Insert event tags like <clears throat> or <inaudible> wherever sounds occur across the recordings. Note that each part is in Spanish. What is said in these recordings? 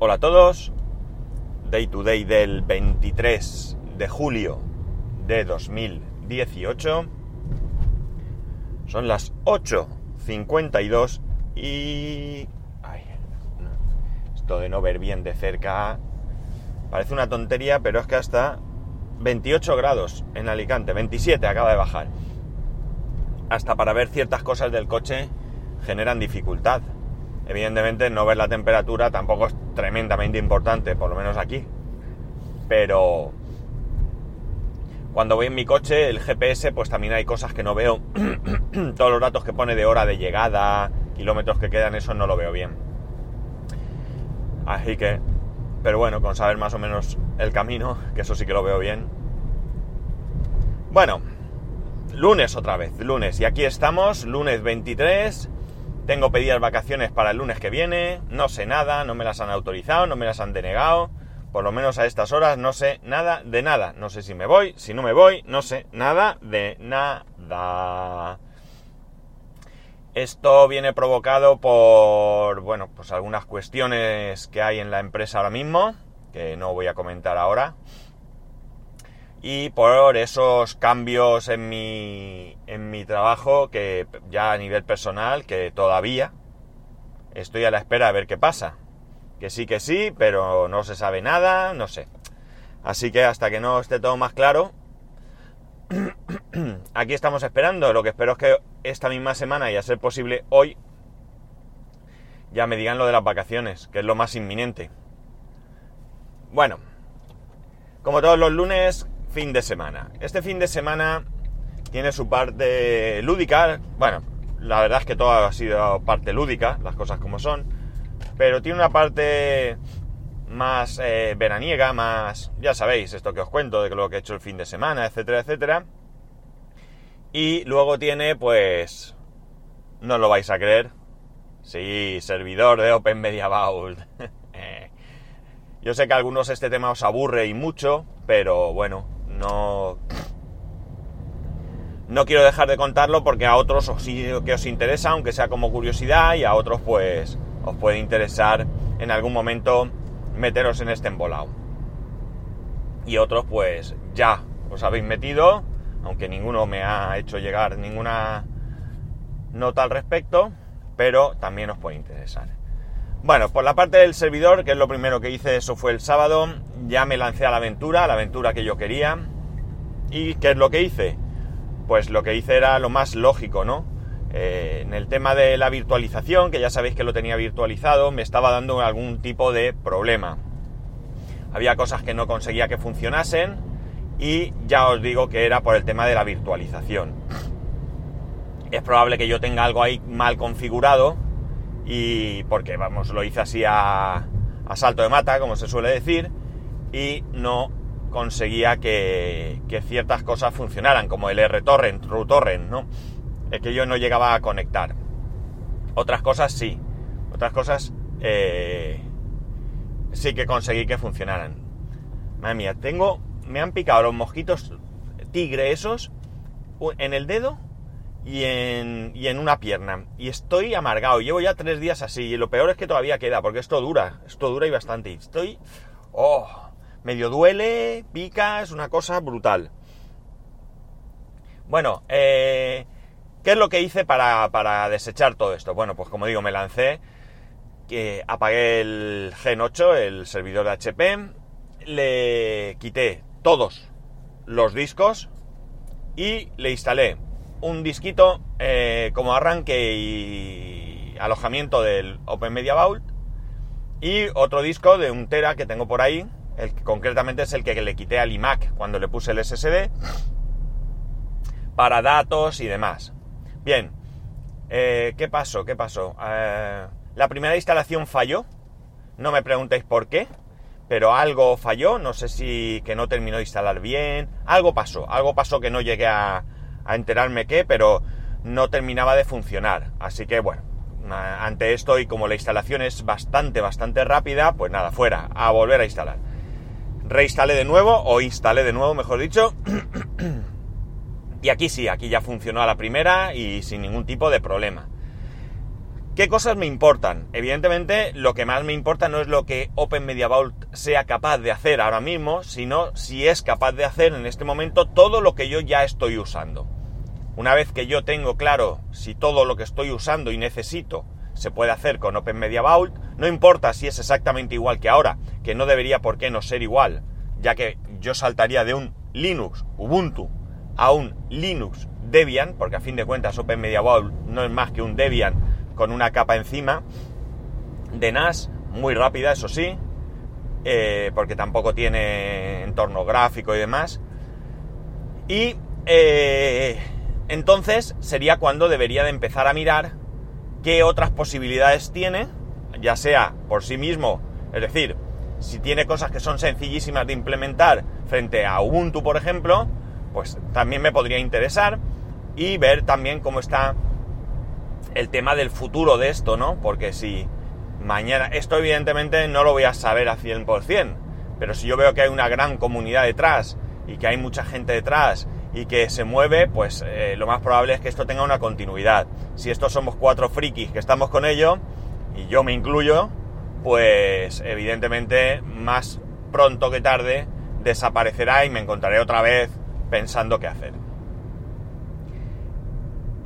Hola a todos. Day to day del 23 de julio de 2018. Son las 8.52 y... Ay, esto de no ver bien de cerca parece una tontería, pero es que hasta 28 grados en Alicante, 27 acaba de bajar. Hasta para ver ciertas cosas del coche generan dificultad. Evidentemente no ver la temperatura tampoco es tremendamente importante, por lo menos aquí. Pero cuando voy en mi coche, el GPS, pues también hay cosas que no veo. <clears throat> Todos los datos que pone de hora de llegada, kilómetros que quedan, eso no lo veo bien. Así que, pero bueno, con saber más o menos el camino, que eso sí que lo veo bien. Bueno, lunes otra vez, lunes. Y aquí estamos, lunes 23 tengo pedidas vacaciones para el lunes que viene, no sé nada, no me las han autorizado, no me las han denegado, por lo menos a estas horas no sé nada de nada. No sé si me voy, si no me voy, no sé nada de nada. Esto viene provocado por, bueno, pues algunas cuestiones que hay en la empresa ahora mismo, que no voy a comentar ahora y por esos cambios en mi, en mi trabajo que ya a nivel personal que todavía estoy a la espera de ver qué pasa. Que sí que sí, pero no se sabe nada, no sé. Así que hasta que no esté todo más claro, <clears throat> aquí estamos esperando. Lo que espero es que esta misma semana y a ser posible hoy ya me digan lo de las vacaciones, que es lo más inminente. Bueno, como todos los lunes, fin de semana. Este fin de semana tiene su parte lúdica. Bueno, la verdad es que todo ha sido parte lúdica, las cosas como son. Pero tiene una parte más eh, veraniega, más... Ya sabéis, esto que os cuento, de lo que he hecho el fin de semana, etcétera, etcétera. Y luego tiene, pues... No lo vais a creer. Sí, servidor de Open Media Vault. <laughs> Eh, yo sé que a algunos este tema os aburre y mucho, pero bueno, no... No quiero dejar de contarlo porque a otros os, que os interesa, aunque sea como curiosidad, y a otros pues os puede interesar en algún momento meteros en este embolado. Y otros pues ya os habéis metido, aunque ninguno me ha hecho llegar ninguna nota al respecto, pero también os puede interesar. Bueno, por la parte del servidor, que es lo primero que hice, eso fue el sábado, ya me lancé a la aventura, a la aventura que yo quería. ¿Y qué es lo que hice? Pues lo que hice era lo más lógico, ¿no? Eh, en el tema de la virtualización, que ya sabéis que lo tenía virtualizado, me estaba dando algún tipo de problema. Había cosas que no conseguía que funcionasen y ya os digo que era por el tema de la virtualización. Es probable que yo tenga algo ahí mal configurado y porque vamos, lo hice así a, salto de mata, como se suele decir, y no conseguía que, ciertas cosas funcionaran, como el RTorrent, RuTorrent, ¿no? Es que yo no llegaba a conectar. Otras cosas sí, otras cosas eh, sí que conseguí que funcionaran. Madre mía, tengo, me han picado los mosquitos tigre esos en el dedo y en, y en una pierna. Y estoy amargado. Llevo ya tres días así. Y lo peor es que todavía queda, porque esto dura. Esto dura y bastante. Estoy... Oh, medio duele, pica, es una cosa brutal. Bueno, eh, ¿qué es lo que hice para, para, desechar todo esto? Bueno, pues como digo, me lancé, apagué el Gen 8, el servidor de HP, le quité todos los discos y le instalé un disquito eh, como arranque y alojamiento del Open Media Vault y otro disco de un tera que tengo por ahí, el que concretamente es el que le quité al iMac cuando le puse el SSD para datos y demás. Bien, eh, ¿qué pasó? ¿Qué pasó? Eh, la primera instalación falló, no me preguntéis por qué, pero algo falló, no sé si que no terminó de instalar bien, algo pasó, algo pasó que no llegué a, a enterarme qué, pero no terminaba de funcionar. Así que bueno, ante esto y como la instalación es bastante, bastante rápida, pues nada, fuera, a volver a instalar. Reinstalé de nuevo, o instalé de nuevo, mejor dicho. <clears throat> y aquí sí, aquí ya funcionó a la primera y sin ningún tipo de problema. ¿Qué cosas me importan? Evidentemente, lo que más me importa no es lo que Open Media Vault sea capaz de hacer ahora mismo, sino si es capaz de hacer en este momento todo lo que yo ya estoy usando. Una vez que yo tengo claro si todo lo que estoy usando y necesito se puede hacer con Open Media Vault, no importa si es exactamente igual que ahora, que no debería por qué no ser igual, ya que yo saltaría de un Linux Ubuntu a un Linux Debian, porque a fin de cuentas Open Media Vault no es más que un Debian con una capa encima de NAS, muy rápida, eso sí, eh, porque tampoco tiene entorno gráfico y demás. Y eh, entonces sería cuando debería de empezar a mirar qué otras posibilidades tiene, ya sea por sí mismo, es decir, si tiene cosas que son sencillísimas de implementar frente a Ubuntu, por ejemplo, pues también me podría interesar y ver también cómo está el tema del futuro de esto, ¿no? Porque si mañana, esto evidentemente no lo voy a saber a 100%, pero si yo veo que hay una gran comunidad detrás y que hay mucha gente detrás y que se mueve, pues eh, lo más probable es que esto tenga una continuidad. Si estos somos cuatro frikis que estamos con ello, y yo me incluyo, pues evidentemente más pronto que tarde desaparecerá y me encontraré otra vez pensando qué hacer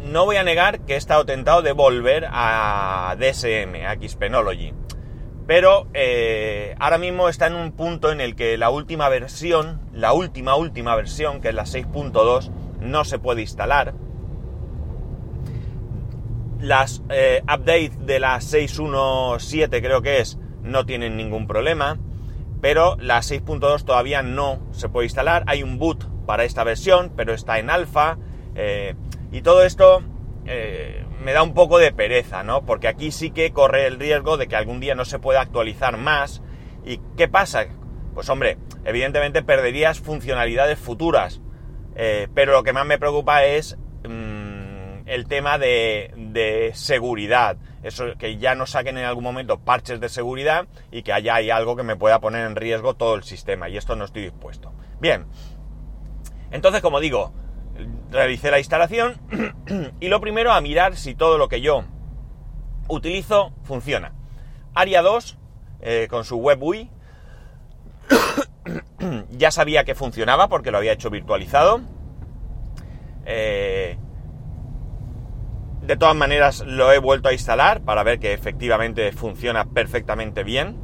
no voy a negar que he estado tentado de volver a DSM, a Xpenology. Pero eh, ahora mismo está en un punto en el que la última versión, la última, última versión, que es la 6.2, no se puede instalar. Las eh, updates de la 6.1.7 creo que es, no tienen ningún problema. Pero la 6.2 todavía no se puede instalar. Hay un boot para esta versión, pero está en alfa. Eh, y todo esto me da un poco de pereza, ¿no? Porque aquí sí que corre el riesgo de que algún día no se pueda actualizar más. ¿Y qué pasa? Pues hombre, evidentemente perderías funcionalidades futuras. Eh, pero lo que más me preocupa es mm, el tema de, seguridad. Eso, que ya no saquen en algún momento parches de seguridad y que haya hay algo que me pueda poner en riesgo todo el sistema. Y esto no estoy dispuesto. Bien. Entonces, como digo, realicé la instalación <clears throat> y lo primero a mirar si todo lo que yo utilizo funciona. Aria 2 eh, con su web UI <clears throat> ya sabía que funcionaba porque lo había hecho virtualizado. Eh, de todas maneras lo he vuelto a instalar para ver que efectivamente funciona perfectamente bien.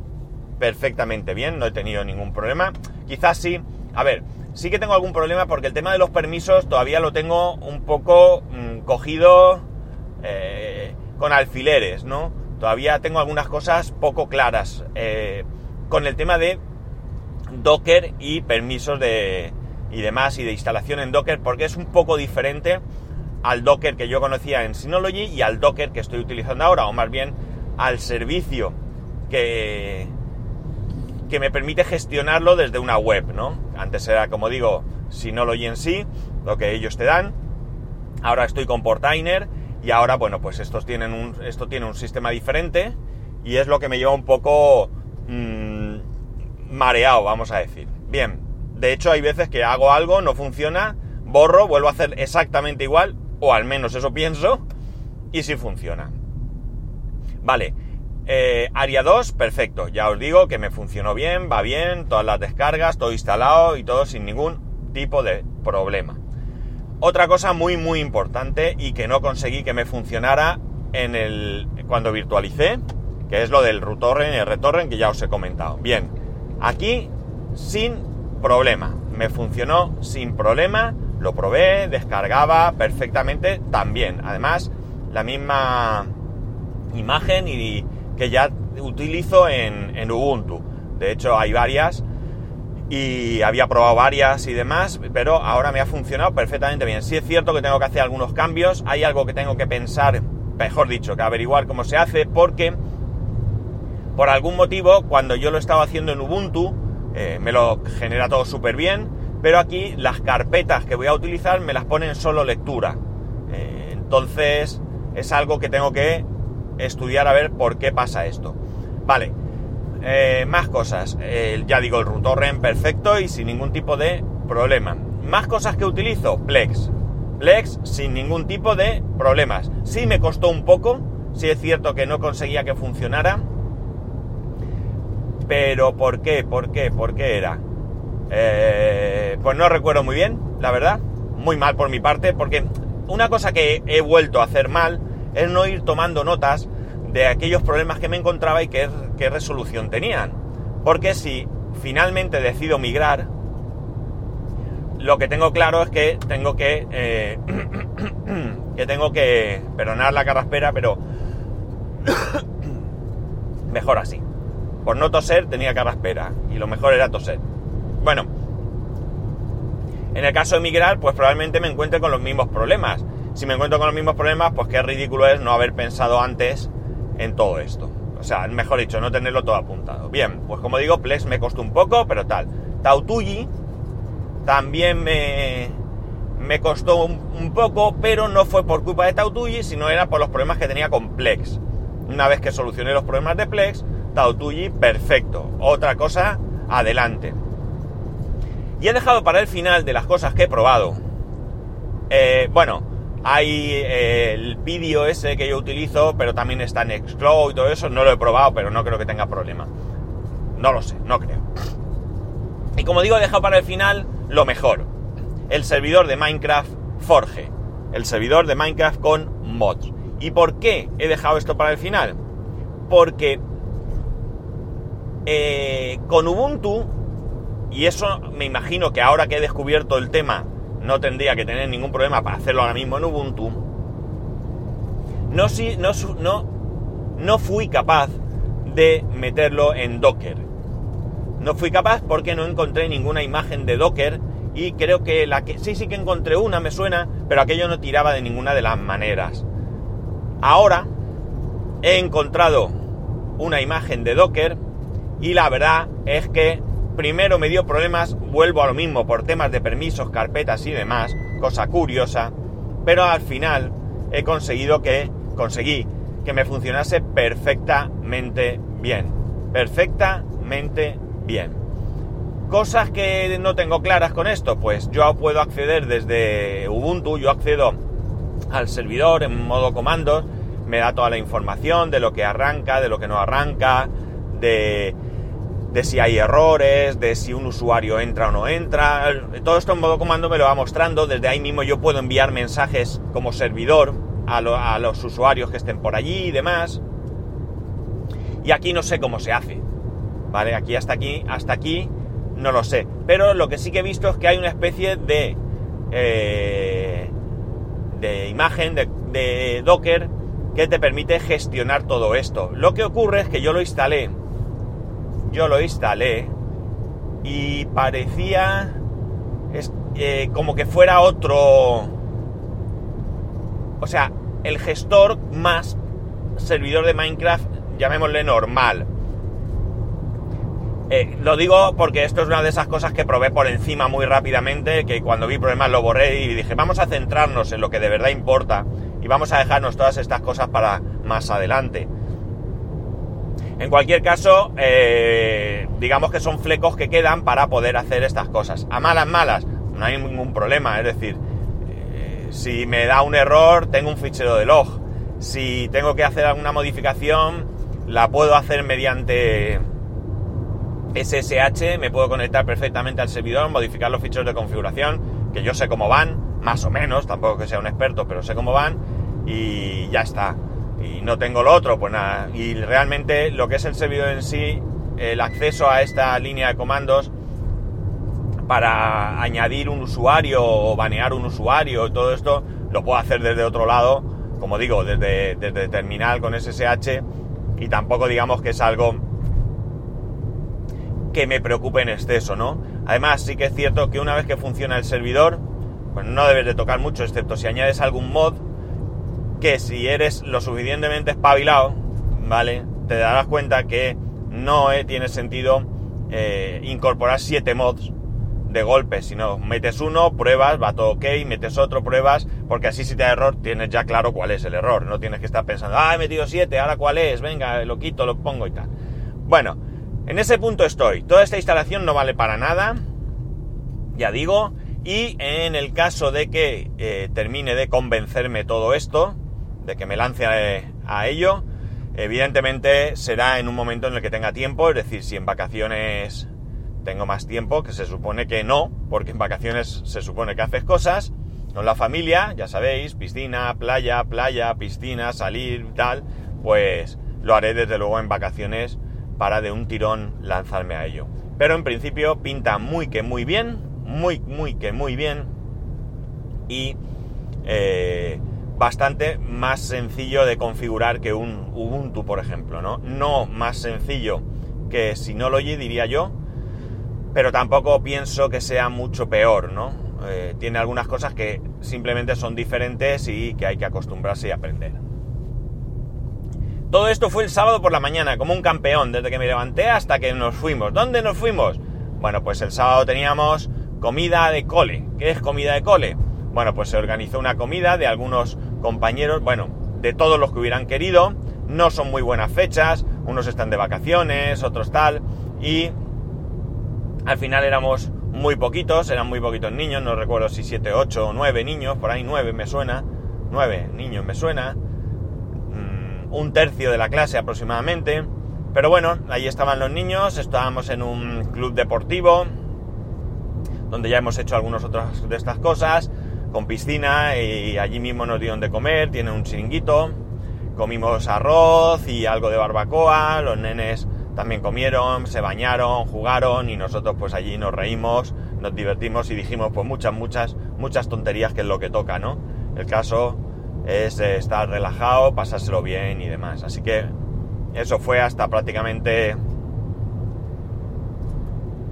Perfectamente bien, no he tenido ningún problema. Quizás sí. A ver, Sí que tengo algún problema porque el tema de los permisos todavía lo tengo un poco mm, cogido eh, con alfileres, ¿no? Todavía tengo algunas cosas poco claras eh, con el tema de Docker y permisos de, y demás y de instalación en Docker porque es un poco diferente al Docker que yo conocía en Synology y al Docker que estoy utilizando ahora, o más bien al servicio que, que me permite gestionarlo desde una web, ¿no? Antes era, como digo, Synology en sí, lo que ellos te dan. Ahora estoy con Portainer y ahora, bueno, pues estos tienen un, esto tiene un sistema diferente y es lo que me lleva un poco mmm, mareado, vamos a decir. Bien, de hecho hay veces que hago algo, no funciona, borro, vuelvo a hacer exactamente igual, o al menos eso pienso, y sí funciona. Vale, eh, Aria 2, perfecto. Ya os digo que me funcionó bien, va bien, todas las descargas, todo instalado y todo sin ningún tipo de problema. Otra cosa muy muy importante y que no conseguí que me funcionara en el cuando virtualicé, que es lo del RUTORREN y el ReTorrent que ya os he comentado. Bien, aquí sin problema. Me funcionó sin problema, lo probé, descargaba perfectamente también. Además, la misma imagen y que ya utilizo en, Ubuntu. De hecho, hay varias y había probado varias y demás, pero ahora me ha funcionado perfectamente bien. Sí es cierto que tengo que hacer algunos cambios, hay algo que tengo que pensar, mejor dicho, que averiguar cómo se hace, porque por algún motivo, cuando yo lo estaba haciendo en Ubuntu, eh, me lo genera todo súper bien, pero aquí las carpetas que voy a utilizar me las ponen solo lectura. Eh, entonces es algo que tengo que estudiar a ver por qué pasa esto. Vale, eh, más cosas. ya digo, el RUTORREN perfecto y sin ningún tipo de problema. Más cosas que utilizo, Plex. Plex sin ningún tipo de problemas. Sí me costó un poco, sí es cierto que no conseguía que funcionara. Pero ¿por qué? ¿Por qué? ¿Por qué era? Eh, pues no recuerdo muy bien, la verdad. Muy mal por mi parte, porque una cosa que he vuelto a hacer mal es no ir tomando notas de aquellos problemas que me encontraba y qué, qué resolución tenían. Porque si finalmente decido migrar, lo que tengo claro es que tengo que... Eh, <coughs> que tengo que... Perdonar la carraspera, pero... <coughs> mejor así. Por no toser tenía carraspera. Y lo mejor era toser. Bueno. En el caso de migrar, pues probablemente me encuentre con los mismos problemas. Si me encuentro con los mismos problemas, pues qué ridículo es no haber pensado antes en todo esto. O sea, mejor dicho, no tenerlo todo apuntado. Bien, pues como digo, Plex me costó un poco, pero tal. Tautuyi también me, me costó un, poco, pero no fue por culpa de Tautuyi, sino era por los problemas que tenía con Plex. Una vez que solucioné los problemas de Plex, Tautuyi, perfecto. Otra cosa, adelante. Y he dejado para el final de las cosas que he probado. Eh, bueno, hay eh, el vídeo ese que yo utilizo, pero también está en Xcloud y todo eso. No lo he probado, pero no creo que tenga problema. No lo sé, no creo. Y como digo, he dejado para el final lo mejor. El servidor de Minecraft Forge. El servidor de Minecraft con mods. ¿Y por qué he dejado esto para el final? Porque eh, con Ubuntu, y eso me imagino que ahora que he descubierto el tema no tendría que tener ningún problema para hacerlo ahora mismo en Ubuntu, no, no, no, no fui capaz de meterlo en Docker. No fui capaz porque no encontré ninguna imagen de Docker y creo que la que sí sí que encontré una me suena, pero aquello no tiraba de ninguna de las maneras. Ahora he encontrado una imagen de Docker y la verdad es que primero me dio problemas, vuelvo a lo mismo por temas de permisos, carpetas y demás, cosa curiosa, pero al final he conseguido que, conseguí que me funcionase perfectamente bien, perfectamente bien. Cosas que no tengo claras con esto, pues yo puedo acceder desde Ubuntu, yo accedo al servidor en modo comandos, me da toda la información de lo que arranca, de lo que no arranca, de de si hay errores, de si un usuario entra o no entra. Todo esto en modo comando me lo va mostrando. Desde ahí mismo yo puedo enviar mensajes como servidor a, los usuarios que estén por allí y demás. Y aquí no sé cómo se hace. ¿Vale? Aquí hasta aquí, hasta aquí no lo sé. Pero lo que sí que he visto es que hay una especie de. Eh, de imagen, de, de Docker, que te permite gestionar todo esto. Lo que ocurre es que yo lo instalé yo lo instalé y parecía eh, como que fuera otro... O sea, el gestor más servidor de Minecraft, llamémosle normal. Eh, lo digo porque esto es una de esas cosas que probé por encima muy rápidamente, que cuando vi problemas lo borré y dije, vamos a centrarnos en lo que de verdad importa y vamos a dejarnos todas estas cosas para más adelante. En cualquier caso, eh, digamos que son flecos que quedan para poder hacer estas cosas. A malas, malas, no hay ningún problema. Es decir, eh, si me da un error, tengo un fichero de log. Si tengo que hacer alguna modificación, la puedo hacer mediante SSH, me puedo conectar perfectamente al servidor, modificar los ficheros de configuración, que yo sé cómo van, más o menos, tampoco que sea un experto, pero sé cómo van, y ya está y no tengo lo otro, pues nada. Y realmente lo que es el servidor en sí, el acceso a esta línea de comandos para añadir un usuario o banear un usuario, todo esto lo puedo hacer desde otro lado, como digo, desde, desde terminal con SSH y tampoco digamos que es algo que me preocupe en exceso, ¿no? Además, sí que es cierto que una vez que funciona el servidor, pues no debes de tocar mucho, excepto si añades algún mod, que si eres lo suficientemente espabilado, ¿vale? Te darás cuenta que no eh, tiene sentido eh, incorporar siete mods de golpe, sino metes uno, pruebas, va todo ok, metes otro, pruebas, porque así si te da error tienes ya claro cuál es el error, no tienes que estar pensando, ah, he metido siete, ahora cuál es, venga, lo quito, lo pongo y tal. Bueno, en ese punto estoy, toda esta instalación no vale para nada, ya digo, y en el caso de que eh, termine de convencerme todo esto, de que me lance a ello. Evidentemente será en un momento en el que tenga tiempo, es decir, si en vacaciones tengo más tiempo, que se supone que no, porque en vacaciones se supone que haces cosas, con la familia, ya sabéis, piscina, playa, playa, piscina, salir, tal, pues lo haré desde luego en vacaciones para de un tirón lanzarme a ello. Pero en principio pinta muy que muy bien, muy, muy que muy bien y eh, bastante más sencillo de configurar que un Ubuntu, por ejemplo, ¿no? No más sencillo que Synology, diría yo, pero tampoco pienso que sea mucho peor, ¿no? Eh, tiene algunas cosas que simplemente son diferentes y que hay que acostumbrarse y aprender. Todo esto fue el sábado por la mañana, como un campeón, desde que me levanté hasta que nos fuimos. ¿Dónde nos fuimos? Bueno, pues el sábado teníamos comida de cole. ¿Qué es comida de cole? Bueno, pues se organizó una comida de algunos compañeros, bueno, de todos los que hubieran querido. No son muy buenas fechas, unos están de vacaciones, otros tal, y al final éramos muy poquitos, eran muy poquitos niños, no recuerdo si 7, 8 o 9 niños, por ahí 9 me suena, 9 niños me suena un tercio de la clase aproximadamente. Pero bueno, ahí estaban los niños, estábamos en un club deportivo, donde ya hemos hecho algunas otras de estas cosas, con piscina y allí mismo nos dieron de comer, tiene un chiringuito, comimos arroz y algo de barbacoa, los nenes también comieron, se bañaron, jugaron y nosotros pues allí nos reímos, nos divertimos y dijimos pues muchas, muchas, muchas tonterías que es lo que toca, ¿no? El caso es estar relajado, pasárselo bien y demás. Así que eso fue hasta prácticamente,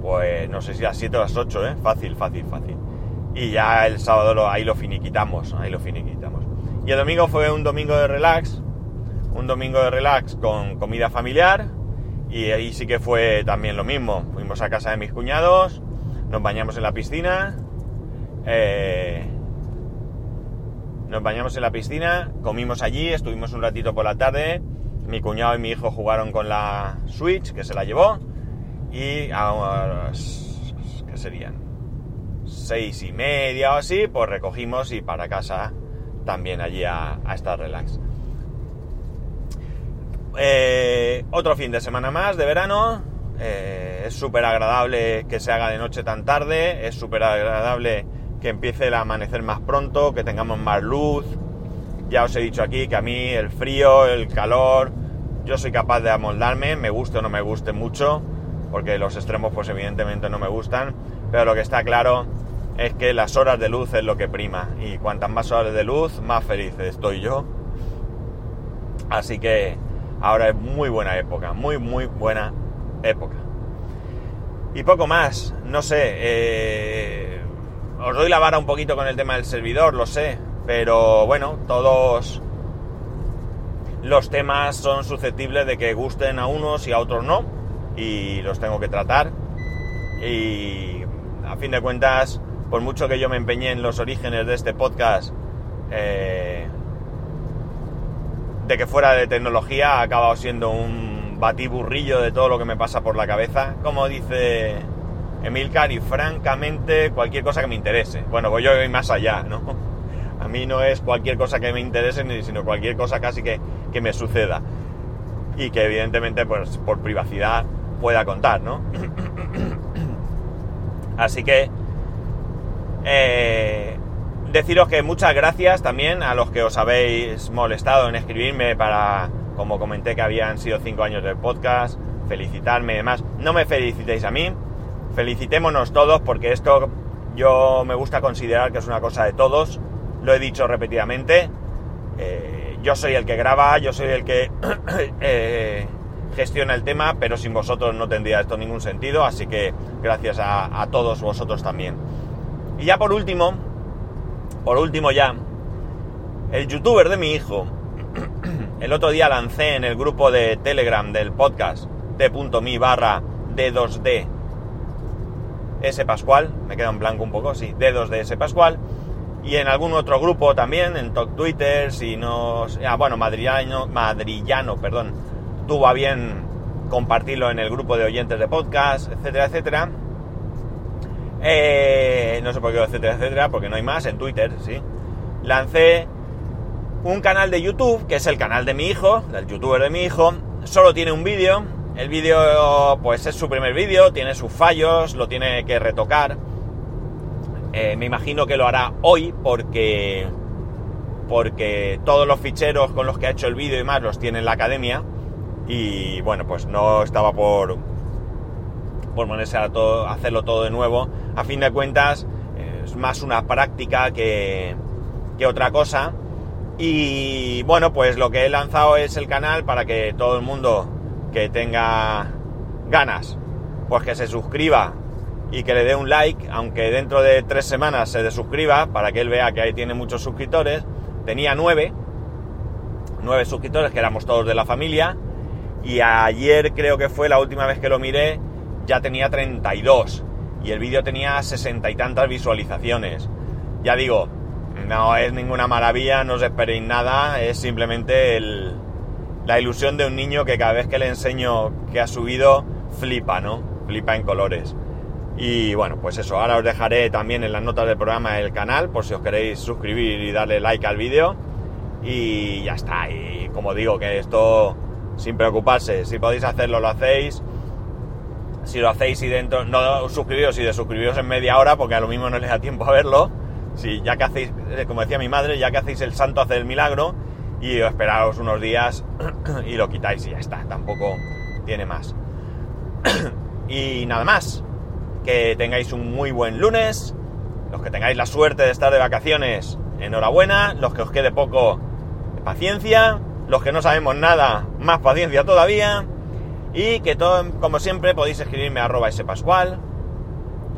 pues no sé si las 7 o las 8, ¿eh? Fácil, fácil, fácil. Y ya el sábado ahí lo finiquitamos, ahí lo finiquitamos. Y el domingo fue un domingo de relax, un domingo de relax con comida familiar. Y ahí sí que fue también lo mismo. Fuimos a casa de mis cuñados, nos bañamos en la piscina. Eh, nos bañamos en la piscina, comimos allí, estuvimos un ratito por la tarde, mi cuñado y mi hijo jugaron con la Switch, que se la llevó, y a ¿qué serían? Seis y media o así, pues recogimos y para casa también allí a, estar relax. Eh, otro fin de semana más de verano. Eh, es súper agradable que se haga de noche tan tarde. Es súper agradable que empiece el amanecer más pronto, que tengamos más luz. Ya os he dicho aquí que a mí el frío, el calor, yo soy capaz de amoldarme, me guste o no me guste mucho, porque los extremos pues evidentemente no me gustan, pero lo que está claro es que las horas de luz es lo que prima, y cuantas más horas de luz, más feliz estoy yo. Así que ahora es muy buena época, muy muy buena época. Y poco más, no sé, eh, os doy la vara un poquito con el tema del servidor, lo sé, pero bueno, todos los temas son susceptibles de que gusten a unos y a otros no, y los tengo que tratar. Y a fin de cuentas, por mucho que yo me empeñé en los orígenes de este podcast, eh, de que fuera de tecnología, ha acabado siendo un batiburrillo de todo lo que me pasa por la cabeza. Como dice Emilcar y francamente cualquier cosa que me interese. Bueno, pues yo voy más allá, ¿no? <laughs> A mí no es cualquier cosa que me interese, sino cualquier cosa casi que, me suceda. Y que evidentemente, pues por privacidad pueda contar, ¿no? <coughs> Así que eh, deciros que muchas gracias también a los que os habéis molestado en escribirme para, como comenté que habían sido cinco años del podcast, felicitarme y demás. No me felicitéis a mí, felicitémonos todos porque esto yo me gusta considerar que es una cosa de todos, lo he dicho repetidamente, eh, yo soy el que graba, yo soy el que <coughs> eh, gestiona el tema, pero sin vosotros no tendría esto ningún sentido, así que gracias a, a todos vosotros también. Y ya por último, por último ya, el youtuber de mi hijo, <clears throat> el otro día lancé en el grupo de Telegram del podcast t.mi barra d2d S. Pascual, me queda en blanco un poco, sí, dedos de S. Pascual, y en algún otro grupo también, en Twitter, si no... Ah, bueno, Madrillano, Madrillano, perdón, tuvo a bien compartirlo en el grupo de oyentes de podcast, etcétera, etcétera. Eh, no sé por qué, etcétera, etcétera, porque no hay más, en Twitter, sí. Lancé un canal de YouTube, que es el canal de mi hijo, del youtuber de mi hijo, solo tiene un vídeo. El vídeo, pues es su primer vídeo, tiene sus fallos, lo tiene que retocar. Eh, me imagino que lo hará hoy porque porque todos los ficheros con los que ha hecho el vídeo y más los tiene en la academia y bueno pues no estaba por por ponerse a todo, hacerlo todo de nuevo a fin de cuentas es más una práctica que, que otra cosa y bueno pues lo que he lanzado es el canal para que todo el mundo que tenga ganas pues que se suscriba y que le dé un like, aunque dentro de tres semanas se desuscriba, para que él vea que ahí tiene muchos suscriptores. Tenía nueve, nueve suscriptores, que éramos todos de la familia, y ayer creo que fue la última vez que lo miré, ya tenía 32, y el vídeo tenía sesenta y tantas visualizaciones. Ya digo, no es ninguna maravilla, no os esperéis nada, es simplemente la ilusión de un niño que cada vez que le enseño que ha subido, flipa, ¿no? Flipa en colores. Y bueno, pues eso, ahora os dejaré también en las notas del programa el canal por si os queréis suscribir y darle like al vídeo. Y ya está, y como digo, que esto sin preocuparse, si podéis hacerlo, lo hacéis. Si lo hacéis y dentro, no suscribiros y de suscribiros en media hora, porque a lo mismo no les da tiempo a verlo. Si ya que hacéis, eh, como decía mi madre, ya que hacéis el santo, hace el milagro. Y esperaros unos días <clears throat> y lo quitáis y ya está, tampoco tiene más. <clears throat> y nada más que tengáis un muy buen lunes, los que tengáis la suerte de estar de vacaciones, enhorabuena, los que os quede poco, paciencia, los que no sabemos nada, más paciencia todavía, y que todo, como siempre, podéis escribirme a arroba spascual,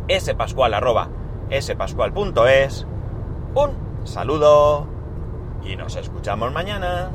spascual arroba spascual.es, un saludo y nos escuchamos mañana.